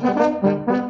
Thank you.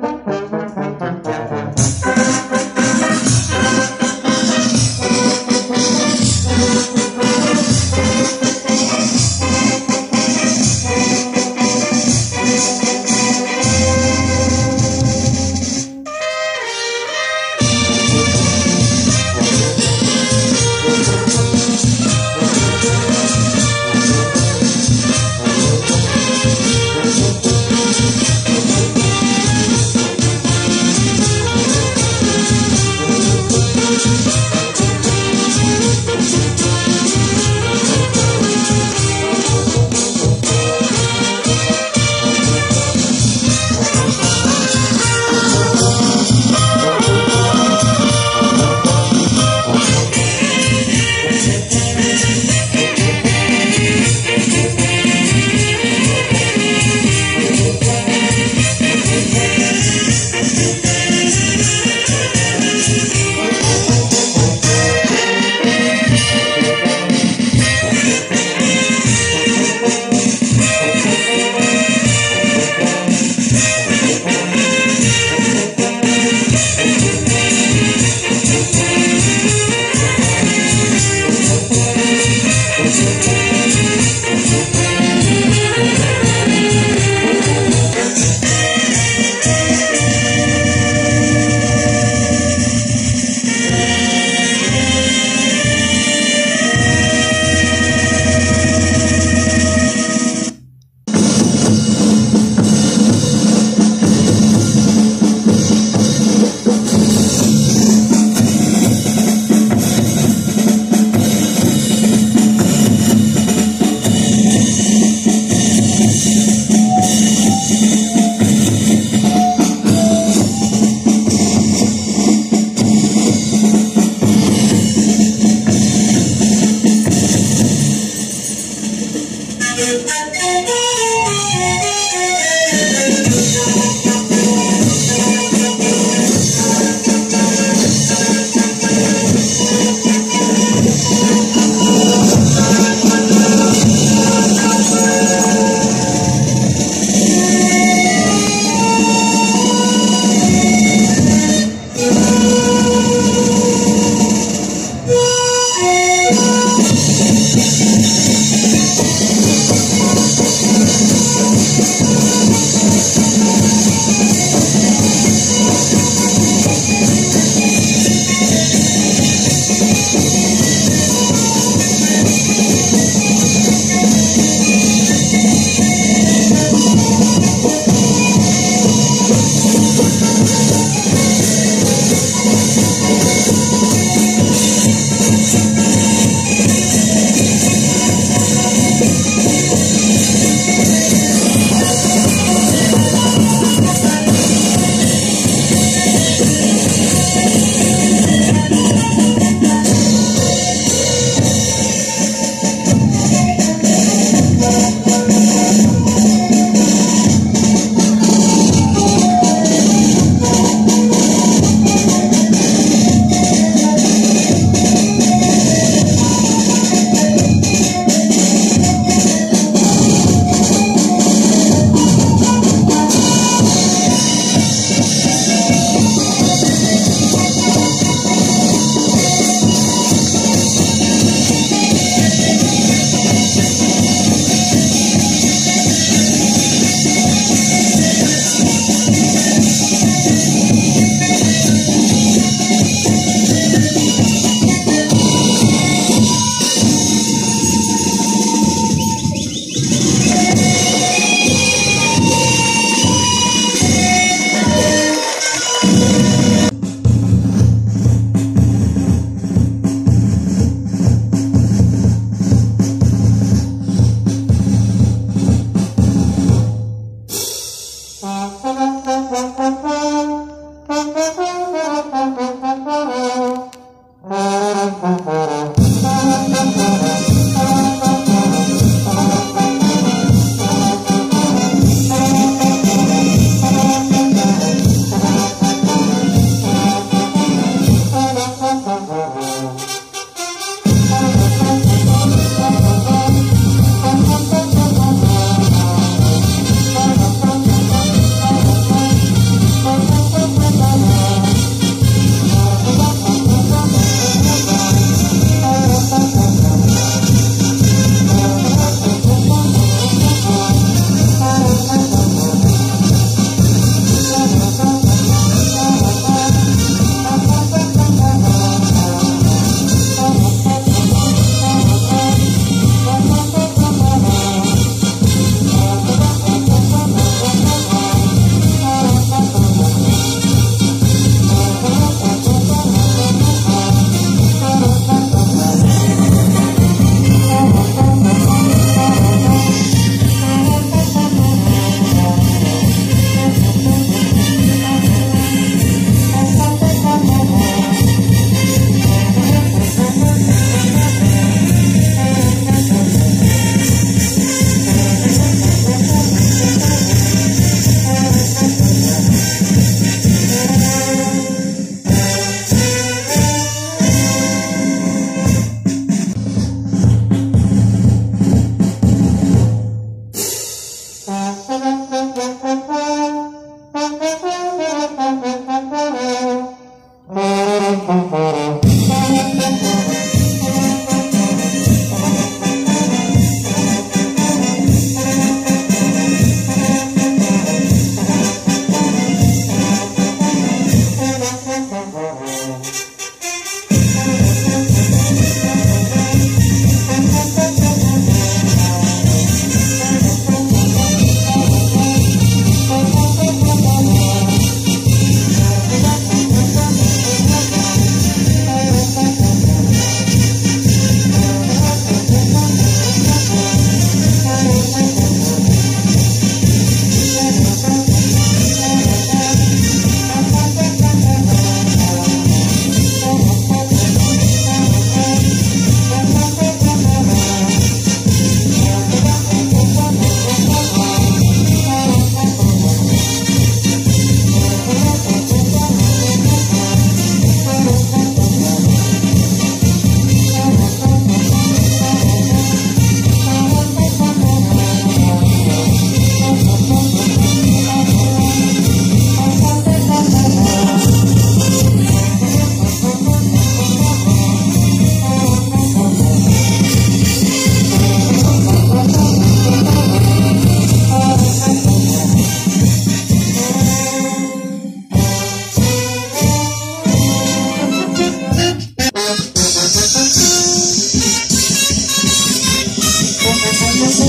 Gracias.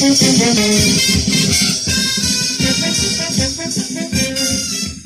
Thank you.